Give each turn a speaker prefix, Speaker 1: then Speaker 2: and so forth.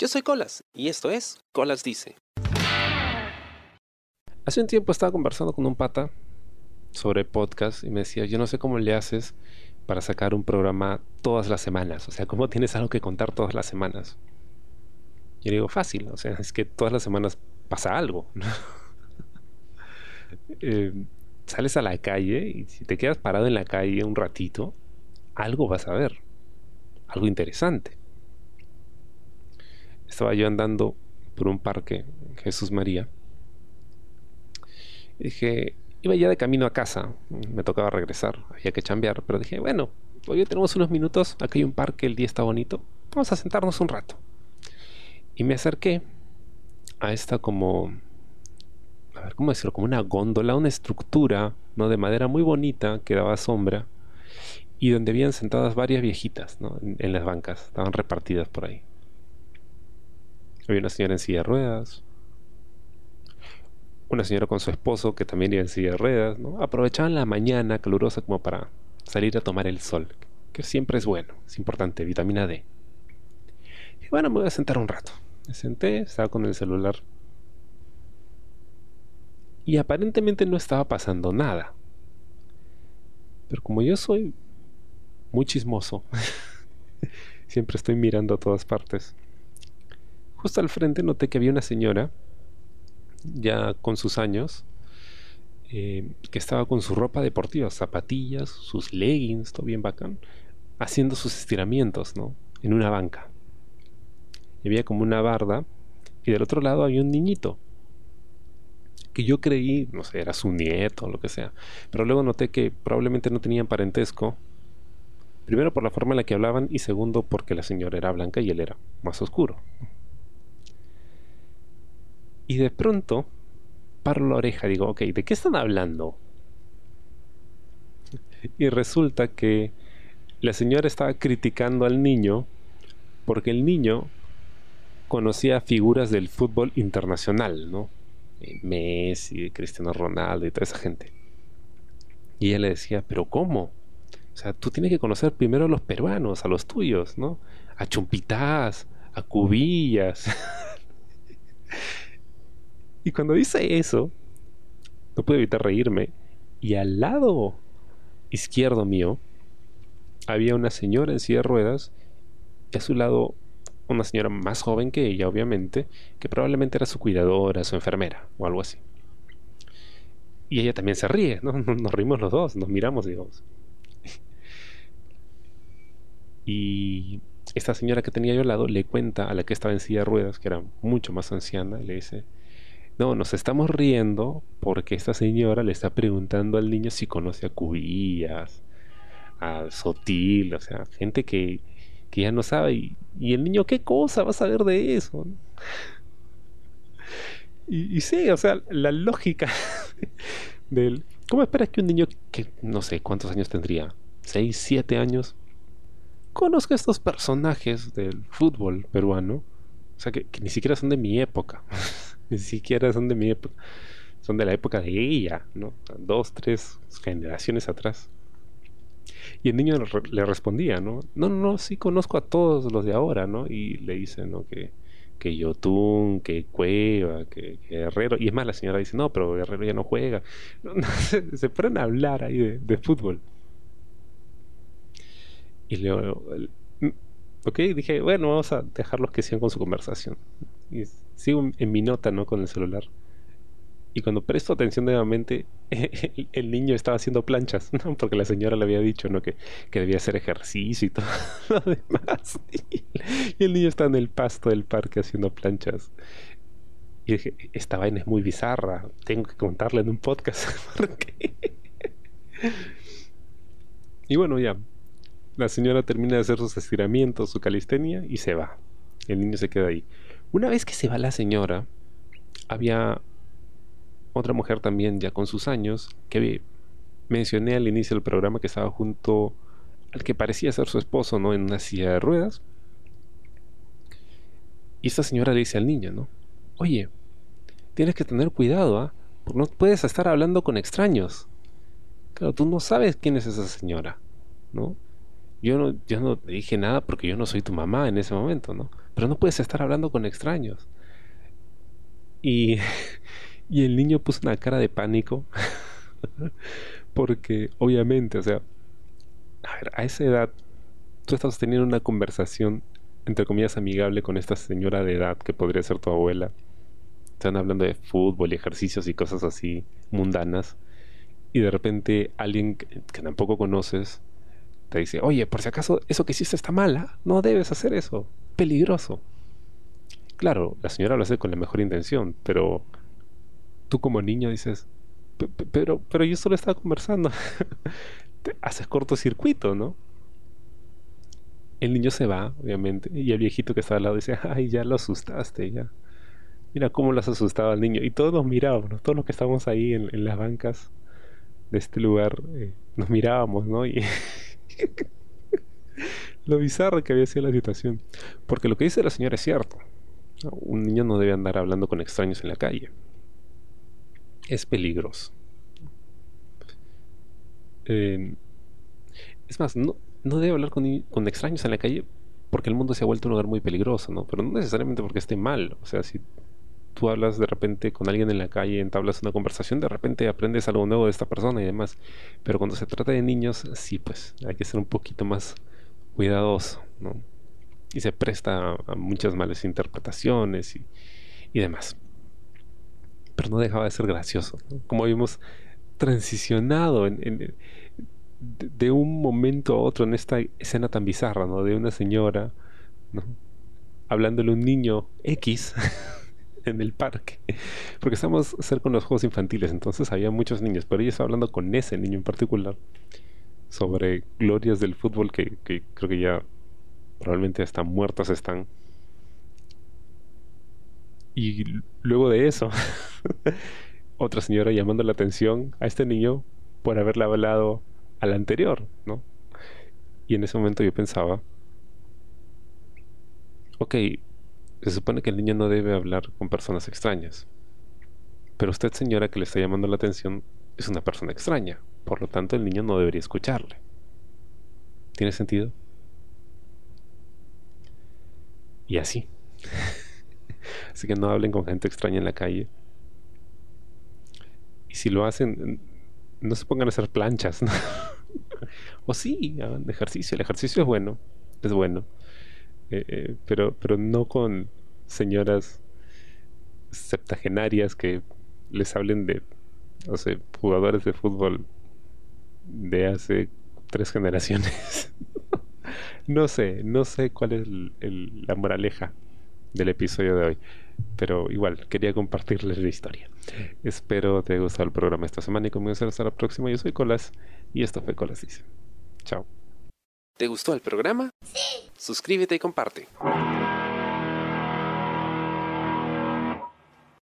Speaker 1: Yo soy Colas y esto es Colas Dice. Hace un tiempo estaba conversando con un pata sobre podcast y me decía, yo no sé cómo le haces para sacar un programa todas las semanas, o sea, cómo tienes algo que contar todas las semanas. Yo digo, fácil, o sea, es que todas las semanas pasa algo. Eh, sales a la calle y si te quedas parado en la calle un ratito, algo vas a ver, algo interesante. Estaba yo andando por un parque, Jesús María, y dije, iba ya de camino a casa, me tocaba regresar, había que chambear, pero dije, bueno, hoy tenemos unos minutos, aquí hay un parque, el día está bonito, vamos a sentarnos un rato. Y me acerqué a esta como, a ver, ¿cómo decirlo? Como una góndola, una estructura, ¿no? De madera muy bonita que daba sombra y donde habían sentadas varias viejitas, ¿no? En, las bancas, estaban repartidas por ahí. Había una señora en silla de ruedas, una señora con su esposo que también iba en silla de ruedas. Aprovechaban la mañana calurosa como para salir a tomar el sol, que siempre es bueno, es importante, vitamina D. Y bueno, me voy a sentar un rato. Me senté, estaba con el celular. Y aparentemente no estaba pasando nada. Pero como yo soy muy chismoso, siempre estoy mirando a todas partes. Justo al frente noté que había una señora ya con sus años, eh, que estaba con su ropa deportiva, zapatillas, sus leggings, todo bien bacán, haciendo sus estiramientos, ¿no? En una banca. Y había como una barda, y del otro lado había un niñito, que yo creí, no sé, era su nieto o lo que sea, pero luego noté que probablemente no tenían parentesco, primero por la forma en la que hablaban y segundo porque la señora era blanca y él era más oscuro. Y de pronto paro la oreja, digo, ok, ¿de qué están hablando? Y resulta que la señora estaba criticando al niño porque el niño conocía figuras del fútbol internacional, ¿no? Eh, Messi, Cristiano Ronaldo y toda esa gente. Y ella le decía, pero ¿cómo? O sea, tú tienes que conocer primero a los peruanos, a los tuyos, ¿no? A Chumpitas, a Cubillas. Y cuando dice eso, no puedo evitar reírme. Y al lado izquierdo mío había una señora en silla de ruedas y a su lado una señora más joven que ella, obviamente, que probablemente era su cuidadora, su enfermera o algo así. Y ella también se ríe, ¿no? Nos rimos los dos, nos miramos, digamos. Y esta señora que tenía yo al lado le cuenta a la que estaba en silla de ruedas, que era mucho más anciana, le dice, no, nos estamos riendo porque esta señora le está preguntando al niño si conoce a Cubillas, a Sotil, o sea, gente que, ya no sabe. Y, el niño, ¿qué cosa va a saber de eso? Y, y sí, o sea, la lógica del... ¿Cómo esperas que un niño que no sé cuántos años tendría? ¿6, 7 años? Conozca estos personajes del fútbol peruano. O sea, que ni siquiera son de mi época. Ni siquiera son de mi época. Son de la época de ella, ¿no? Dos, tres generaciones atrás. Y el niño le respondía, ¿no? No, no, sí conozco a todos los de ahora, ¿no? Y le dice, ¿no? Que, que Yotun, que Cueva, que, Herrero. Y es más, la señora dice, no, pero Herrero ya no juega. se, se, ponen a hablar ahí de, de fútbol. Y le, ok, dije, bueno, vamos a dejarlos que sigan con su conversación. Y sigo en mi nota, ¿no? Con el celular. Y cuando presto atención nuevamente, el, niño estaba haciendo planchas, ¿no? Porque la señora le había dicho, ¿no? Que, que debía hacer ejercicio y todo lo demás. Y, el niño está en el pasto del parque haciendo planchas. Y dije, esta vaina es muy bizarra, tengo que contarla en un podcast. y bueno, ya, la señora termina de hacer sus estiramientos, su calistenia y se va. El niño se queda ahí. Una vez que se va la señora, había otra mujer también ya con sus años que mencioné al inicio del programa que estaba junto al que parecía ser su esposo, ¿no? En una silla de ruedas. Y esta señora le dice al niño, ¿no? Oye, tienes que tener cuidado, ¿ah? Porque no puedes estar hablando con extraños. Claro, tú no sabes quién es esa señora, ¿no? Yo no, yo no te dije nada porque yo no soy tu mamá en ese momento, ¿no? Pero no puedes estar hablando con extraños. Y, y el niño puso una cara de pánico, porque obviamente, o sea, a ver, a esa edad, tú estás teniendo una conversación, entre comillas, amigable con esta señora de edad que podría ser tu abuela. Están hablando de fútbol y ejercicios y cosas así mundanas. Y de repente alguien que, que tampoco conoces te dice, oye, por si acaso eso que hiciste está mala, no debes hacer eso, peligroso. Claro, la señora lo hace con la mejor intención, pero tú como niño dices, pero, pero yo solo estaba conversando. Haces cortocircuito, ¿no? El niño se va, obviamente, y el viejito que está al lado dice, ay, ya lo asustaste, ya. Mira cómo lo has asustado al niño. Y todos nos mirábamos, todos los que estábamos ahí en, las bancas de este lugar, eh, nos mirábamos, ¿no? Y lo bizarro que había sido la situación. Porque lo que dice la señora es cierto. Un niño no debe andar hablando con extraños en la calle. Es peligroso. es más, no, no debe hablar con, con, extraños en la calle porque el mundo se ha vuelto un lugar muy peligroso, ¿no? Pero no necesariamente porque esté mal. O sea, si tú hablas de repente con alguien en la calle, entablas una conversación, de repente aprendes algo nuevo de esta persona y demás. Pero cuando se trata de niños, sí, pues hay que ser un poquito más cuidadoso, ¿no? Y se presta a, muchas malas interpretaciones y, demás. Pero no dejaba de ser gracioso, Como habíamos transicionado de, un momento a otro en esta escena tan bizarra, ¿no? De una señora, ¿no? Hablándole a un niño X. en el parque. Porque estamos cerca de los juegos infantiles, entonces había muchos niños, pero ella estaba hablando con ese niño en particular sobre glorias del fútbol que, creo que ya probablemente hasta muertas están. Y luego de eso, otra señora llamando la atención a este niño por haberle hablado al anterior, ¿no? Y en ese momento yo pensaba, ok, se supone que el niño no debe hablar con personas extrañas. Pero usted, señora, que le está llamando la atención, es una persona extraña. Por lo tanto, el niño no debería escucharle. ¿Tiene sentido? Y así. así que no hablen con gente extraña en la calle. Y si lo hacen, no se pongan a hacer planchas. o sí, hagan ejercicio. El ejercicio es bueno. Es bueno. Eh, eh, pero, pero no con señoras septagenarias que les hablen de, no sé, jugadores de fútbol de hace tres generaciones. no sé, no sé cuál es la moraleja del episodio de hoy, pero igual quería compartirles la historia. Espero te haya gustado el programa esta semana y comienzo hasta la próxima. Yo soy Colas y esto fue Colas Dice. Chao. ¿Te gustó el programa? Sí. Suscríbete y comparte.